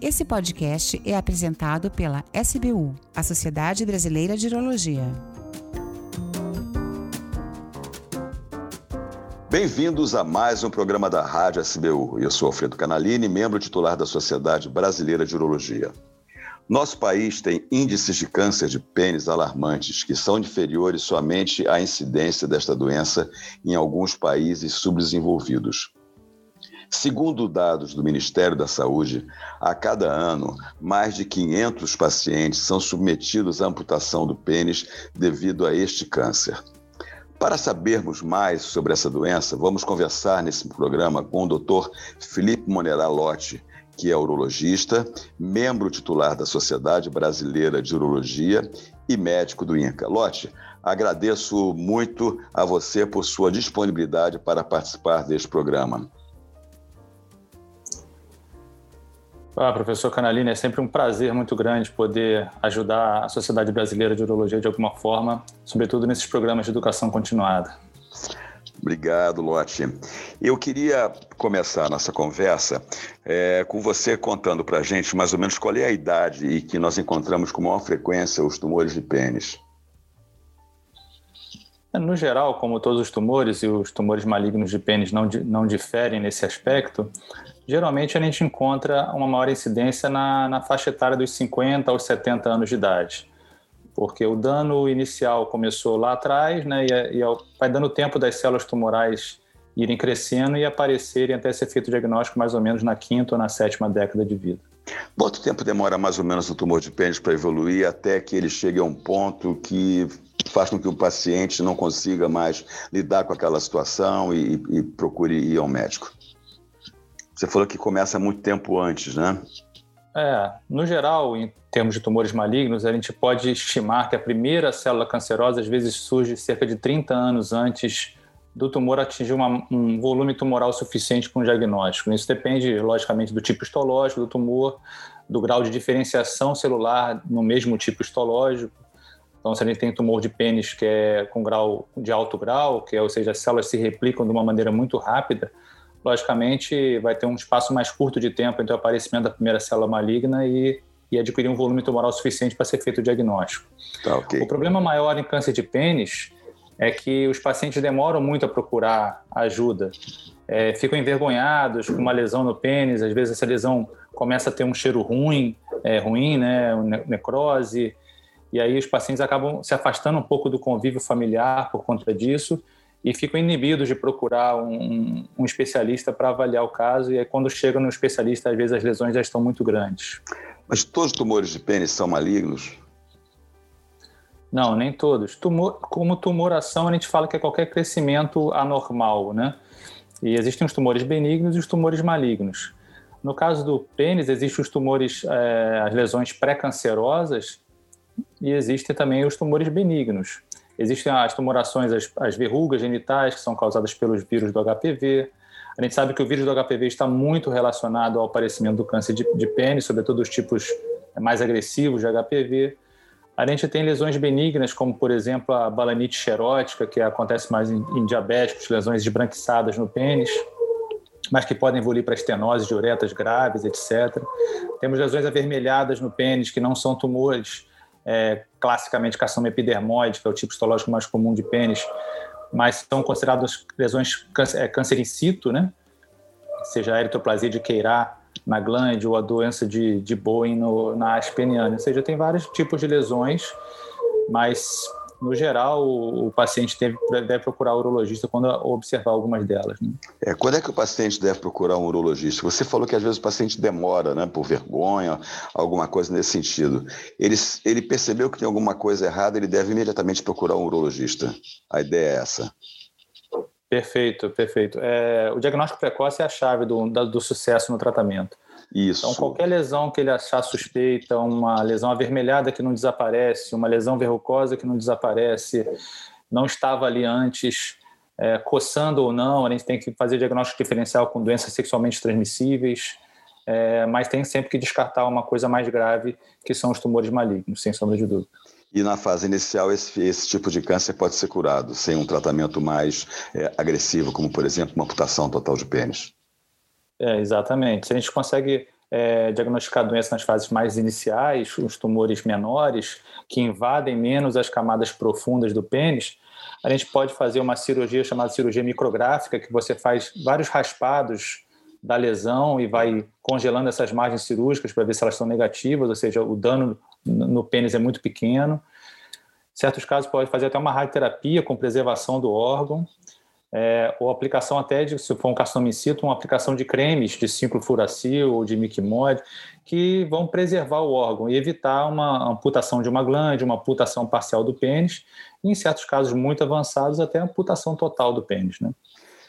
Esse podcast é apresentado pela SBU, a Sociedade Brasileira de Urologia. Bem-vindos a mais um programa da Rádio SBU. Eu sou Alfredo Canalini, membro titular da Sociedade Brasileira de Urologia. Nosso país tem índices de câncer de pênis alarmantes, que são inferiores somente à incidência desta doença em alguns países subdesenvolvidos. Segundo dados do Ministério da Saúde, a cada ano, mais de 500 pacientes são submetidos à amputação do pênis devido a este câncer. Para sabermos mais sobre essa doença, vamos conversar nesse programa com o Dr. Felipe Monerá Lotti, que é urologista, membro titular da Sociedade Brasileira de Urologia e médico do INCA. Lote, agradeço muito a você por sua disponibilidade para participar deste programa. Ah, professor Canalini, é sempre um prazer muito grande poder ajudar a Sociedade Brasileira de Urologia de alguma forma, sobretudo nesses programas de educação continuada. Obrigado, Lotte. Eu queria começar nossa conversa é, com você contando para a gente mais ou menos qual é a idade e que nós encontramos com maior frequência os tumores de pênis. No geral, como todos os tumores, e os tumores malignos de pênis não, não diferem nesse aspecto, geralmente a gente encontra uma maior incidência na, na faixa etária dos 50 aos 70 anos de idade porque o dano inicial começou lá atrás, né, e, e vai dando tempo das células tumorais irem crescendo e aparecerem até ser feito o diagnóstico mais ou menos na quinta ou na sétima década de vida. Quanto tempo demora mais ou menos o tumor de pênis para evoluir até que ele chegue a um ponto que faz com que o paciente não consiga mais lidar com aquela situação e, e procure ir ao médico? Você falou que começa muito tempo antes, né? É, no geral, em termos de tumores malignos, a gente pode estimar que a primeira célula cancerosa às vezes surge cerca de 30 anos antes do tumor atingir uma, um volume tumoral suficiente para um diagnóstico. Isso depende, logicamente, do tipo histológico do tumor, do grau de diferenciação celular no mesmo tipo histológico. Então, se a gente tem tumor de pênis que é com grau de alto grau, que é, ou seja, as células se replicam de uma maneira muito rápida, logicamente vai ter um espaço mais curto de tempo entre o aparecimento da primeira célula maligna e, e adquirir um volume tumoral suficiente para ser feito o diagnóstico. Tá, okay. O problema maior em câncer de pênis é que os pacientes demoram muito a procurar ajuda. É, ficam envergonhados com uma lesão no pênis, às vezes essa lesão começa a ter um cheiro ruim, é, ruim, né, necrose, e aí os pacientes acabam se afastando um pouco do convívio familiar por conta disso, e ficam inibidos de procurar um, um especialista para avaliar o caso. E aí, quando chegam no especialista, às vezes as lesões já estão muito grandes. Mas todos os tumores de pênis são malignos? Não, nem todos. Tumor, como tumoração, a gente fala que é qualquer crescimento anormal, né? E existem os tumores benignos e os tumores malignos. No caso do pênis, existem os tumores, é, as lesões pré-cancerosas e existem também os tumores benignos. Existem as tumorações, as, as verrugas genitais, que são causadas pelos vírus do HPV. A gente sabe que o vírus do HPV está muito relacionado ao aparecimento do câncer de, de pênis, sobretudo os tipos mais agressivos de HPV. A gente tem lesões benignas, como, por exemplo, a balanite xerótica, que acontece mais em, em diabéticos, lesões esbranquiçadas no pênis, mas que podem evoluir para estenose de uretas graves, etc. Temos lesões avermelhadas no pênis, que não são tumores, é, classicamente carcinoma epidermoide, que é o tipo histológico mais comum de pênis, mas são consideradas lesões câncer, é, in situ, né? seja a eritroplasia de Queirá na glande ou a doença de, de Bowen no, na aspeniana. Ou seja, tem vários tipos de lesões, mas no geral, o, o paciente deve, deve, procurar o urologista quando observar algumas delas. Né? É, quando é que o paciente deve procurar um urologista? Você falou que às vezes o paciente demora, né, por vergonha, alguma coisa nesse sentido. Ele, ele percebeu que tem alguma coisa errada, ele deve imediatamente procurar um urologista. A ideia é essa. Perfeito, perfeito. É, o diagnóstico precoce é a chave do, do sucesso no tratamento. Isso. Então, qualquer lesão que ele achar suspeita, uma lesão avermelhada que não desaparece, uma lesão verrucosa que não desaparece, não estava ali antes, é, coçando ou não, a gente tem que fazer diagnóstico diferencial com doenças sexualmente transmissíveis, é, mas tem sempre que descartar uma coisa mais grave, que são os tumores malignos, sem sombra de dúvida. E na fase inicial, esse, esse tipo de câncer pode ser curado sem um tratamento mais é, agressivo, como, por exemplo, uma amputação total de pênis. É, exatamente. Se a gente consegue é, diagnosticar doença nas fases mais iniciais, os tumores menores, que invadem menos as camadas profundas do pênis, a gente pode fazer uma cirurgia chamada cirurgia micrográfica, que você faz vários raspados da lesão e vai congelando essas margens cirúrgicas para ver se elas estão negativas, ou seja, o dano no pênis é muito pequeno. Em certos casos, pode fazer até uma radioterapia com preservação do órgão é, ou aplicação até de, se for um carcinoma in situ, uma aplicação de cremes de ciclofuracil ou de miquimod, que vão preservar o órgão e evitar uma amputação de uma glande, uma amputação parcial do pênis, e em certos casos muito avançados, até amputação total do pênis. Né?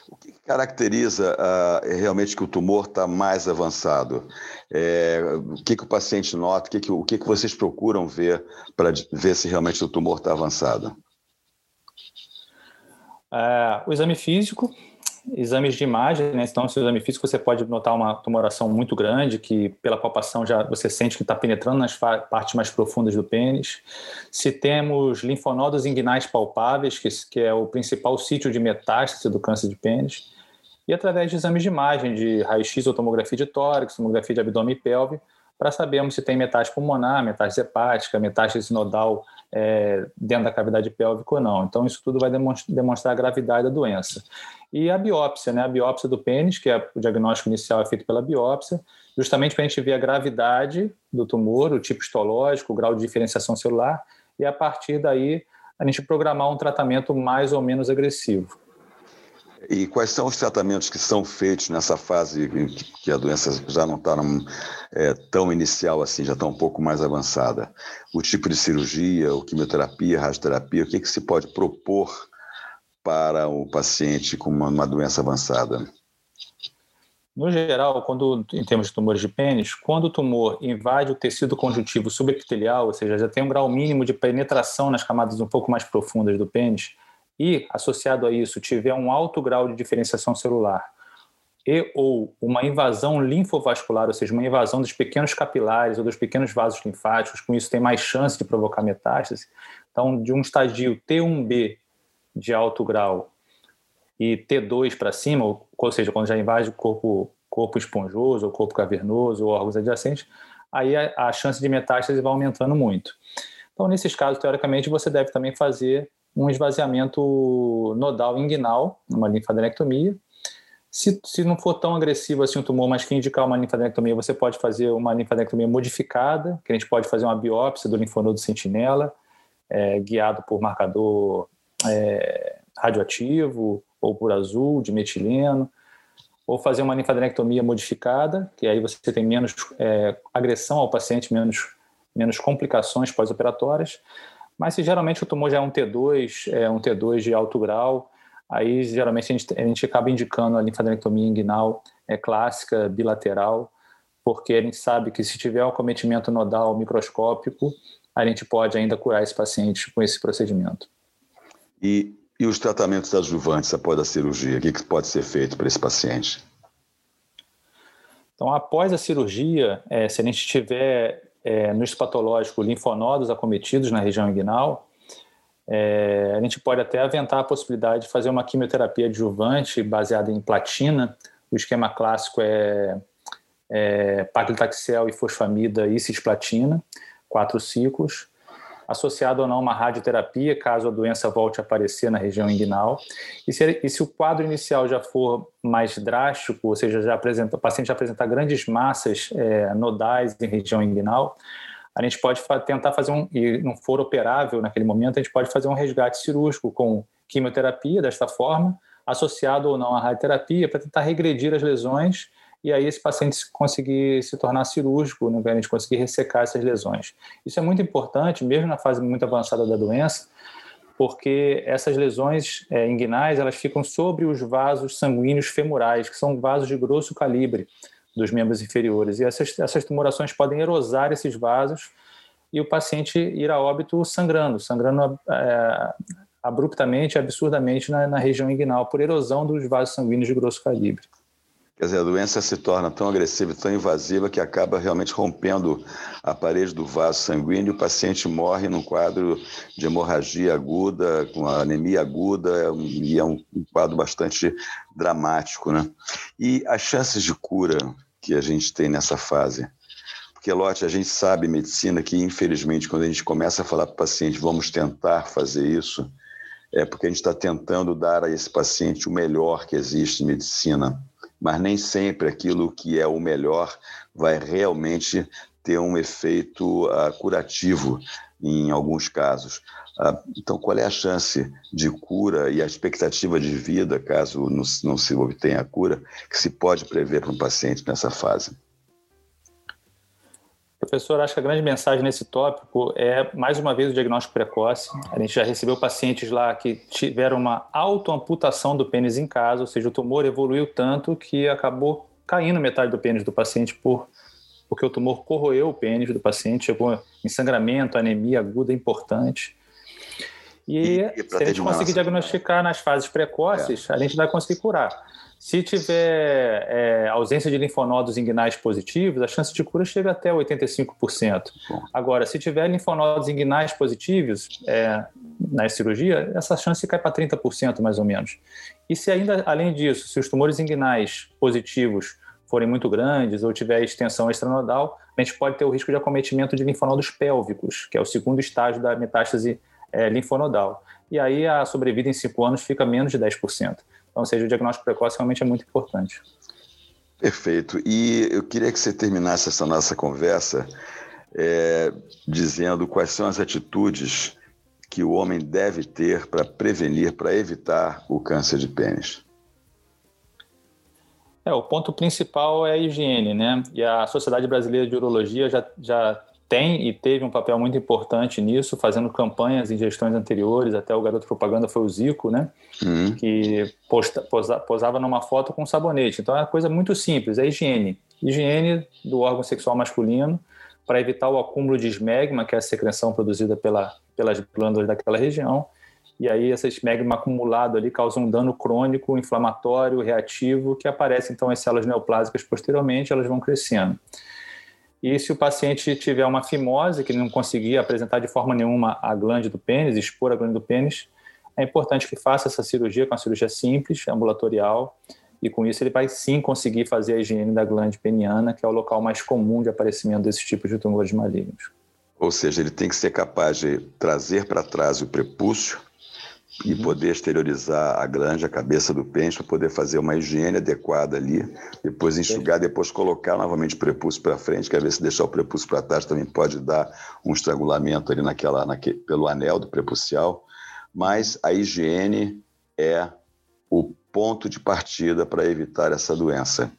O que caracteriza uh, realmente que o tumor está mais avançado? É, o que, que o paciente nota? O que, que, o que, que vocês procuram ver para ver se realmente o tumor está avançado? É, o exame físico, exames de imagem, né? Então, se o exame físico você pode notar uma tumoração muito grande, que pela palpação já você sente que está penetrando nas partes mais profundas do pênis. Se temos linfonodos inguinais palpáveis, que, que é o principal sítio de metástase do câncer de pênis. E através de exames de imagem, de raio-x ou tomografia de tórax, tomografia de abdômen e pelve, para sabermos se tem metástase pulmonar, metástase hepática, metástase nodal é, dentro da cavidade pélvica ou não. Então, isso tudo vai demonstrar a gravidade da doença. E a biópsia, né? A biópsia do pênis, que é o diagnóstico inicial é feito pela biópsia, justamente para a gente ver a gravidade do tumor, o tipo histológico, o grau de diferenciação celular, e a partir daí a gente programar um tratamento mais ou menos agressivo. E quais são os tratamentos que são feitos nessa fase que a doença já não está é, tão inicial assim, já está um pouco mais avançada? O tipo de cirurgia, ou quimioterapia, radioterapia, o que, que se pode propor para o paciente com uma, uma doença avançada? No geral, quando em termos de tumores de pênis, quando o tumor invade o tecido conjuntivo subepitelial, ou seja, já tem um grau mínimo de penetração nas camadas um pouco mais profundas do pênis, e, associado a isso, tiver um alto grau de diferenciação celular e ou uma invasão linfovascular, ou seja, uma invasão dos pequenos capilares ou dos pequenos vasos linfáticos, com isso tem mais chance de provocar metástase. Então, de um estadio T1B de alto grau e T2 para cima, ou, seja, quando já invade o corpo, corpo esponjoso, ou corpo cavernoso, ou órgãos adjacentes, aí a, a chance de metástase vai aumentando muito. Então, nesses casos, teoricamente, você deve também fazer um esvaziamento nodal inguinal, uma linfadenectomia. Se, se não for tão agressivo assim o tumor, mas que indicar uma linfadenectomia, você pode fazer uma linfadenectomia modificada, que a gente pode fazer uma biópsia do linfonodo sentinela, é, guiado por marcador é, radioativo ou por azul, de metileno, ou fazer uma linfadenectomia modificada, que aí você tem menos é, agressão ao paciente, menos, menos complicações pós-operatórias. Mas se geralmente o tumor já é um T2, é um T2 de alto grau, aí geralmente a gente, a gente acaba indicando a linfadenectomia inguinal é clássica, bilateral, porque a gente sabe que se tiver um acometimento nodal microscópico, a gente pode ainda curar esse paciente com esse procedimento. E, e os tratamentos adjuvantes após a cirurgia, o que, que pode ser feito para esse paciente? Então, após a cirurgia, é, se a gente tiver é, no histopatológico linfonodos acometidos na região inguinal, é, a gente pode até aventar a possibilidade de fazer uma quimioterapia adjuvante baseada em platina. O esquema clássico é, é paclitaxel e fosfamida e cisplatina, quatro ciclos associado ou não a uma radioterapia, caso a doença volte a aparecer na região inguinal. E se, e se o quadro inicial já for mais drástico, ou seja, já apresenta, o paciente já apresentar grandes massas é, nodais em região inguinal, a gente pode tentar fazer um, e não for operável naquele momento, a gente pode fazer um resgate cirúrgico com quimioterapia desta forma, associado ou não à radioterapia, para tentar regredir as lesões e aí esse paciente conseguir se tornar cirúrgico, né, a gente conseguir ressecar essas lesões. Isso é muito importante, mesmo na fase muito avançada da doença, porque essas lesões é, inguinais elas ficam sobre os vasos sanguíneos femorais, que são vasos de grosso calibre dos membros inferiores. E essas, essas tumorações podem erosar esses vasos e o paciente ir a óbito sangrando, sangrando é, abruptamente, absurdamente na, na região inguinal, por erosão dos vasos sanguíneos de grosso calibre. Quer dizer, a doença se torna tão agressiva, tão invasiva, que acaba realmente rompendo a parede do vaso sanguíneo e o paciente morre num quadro de hemorragia aguda, com anemia aguda, e é um quadro bastante dramático. Né? E as chances de cura que a gente tem nessa fase. Porque, Lotte, a gente sabe, medicina, que infelizmente, quando a gente começa a falar para o paciente, vamos tentar fazer isso, é porque a gente está tentando dar a esse paciente o melhor que existe em medicina. Mas nem sempre aquilo que é o melhor vai realmente ter um efeito uh, curativo em alguns casos. Uh, então, qual é a chance de cura e a expectativa de vida, caso não se obtenha a cura, que se pode prever para um paciente nessa fase? Professor, acho que a grande mensagem nesse tópico é, mais uma vez, o diagnóstico precoce. A gente já recebeu pacientes lá que tiveram uma autoamputação do pênis em casa, ou seja, o tumor evoluiu tanto que acabou caindo metade do pênis do paciente por porque o tumor corroeu o pênis do paciente, chegou em sangramento, anemia aguda importante. E, e se a gente conseguir diagnosticar nas fases precoces, é. a gente vai conseguir curar. Se tiver é, ausência de linfonodos inguinais positivos, a chance de cura chega até 85%. Bom. Agora, se tiver linfonodos inguinais positivos é, na cirurgia, essa chance cai para 30% mais ou menos. E se ainda, além disso, se os tumores inguinais positivos forem muito grandes ou tiver extensão extranodal, a gente pode ter o risco de acometimento de linfonodos pélvicos, que é o segundo estágio da metástase é, linfonodal. E aí a sobrevida em 5 anos fica menos de 10%. Então, ou seja, o diagnóstico precoce realmente é muito importante. Perfeito. E eu queria que você terminasse essa nossa conversa é, dizendo quais são as atitudes que o homem deve ter para prevenir, para evitar o câncer de pênis. É, o ponto principal é a higiene, né? E a Sociedade Brasileira de Urologia já, já tem e teve um papel muito importante nisso, fazendo campanhas em gestões anteriores, até o garoto propaganda foi o Zico, né? Uhum. Que posta, posa, posava numa foto com sabonete. Então é uma coisa muito simples, é higiene. Higiene do órgão sexual masculino para evitar o acúmulo de esmegma, que é a secreção produzida pela, pelas glândulas daquela região. E aí esse esmegma acumulado ali causa um dano crônico, inflamatório, reativo, que aparece então as células neoplásicas posteriormente, elas vão crescendo. E se o paciente tiver uma fimose, que não conseguir apresentar de forma nenhuma a glande do pênis, expor a glande do pênis, é importante que faça essa cirurgia com uma cirurgia simples, ambulatorial, e com isso ele vai sim conseguir fazer a higiene da glande peniana, que é o local mais comum de aparecimento desses tipos de tumores malignos. Ou seja, ele tem que ser capaz de trazer para trás o prepúcio, e uhum. poder exteriorizar a glande, a cabeça do pênis, para poder fazer uma higiene adequada ali, depois enxugar, depois colocar novamente o prepúcio para frente, que às vezes se deixar o prepúcio para trás também pode dar um estrangulamento ali naquela, naquele, pelo anel do prepucial, mas a higiene é o ponto de partida para evitar essa doença.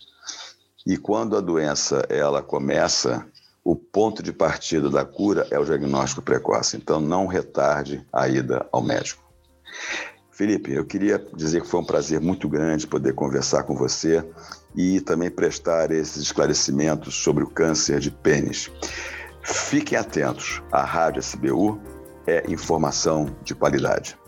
E quando a doença ela começa, o ponto de partida da cura é o diagnóstico precoce. Então não retarde a ida ao médico. Felipe, eu queria dizer que foi um prazer muito grande poder conversar com você e também prestar esses esclarecimentos sobre o câncer de pênis. Fiquem atentos, a Rádio SBU é informação de qualidade.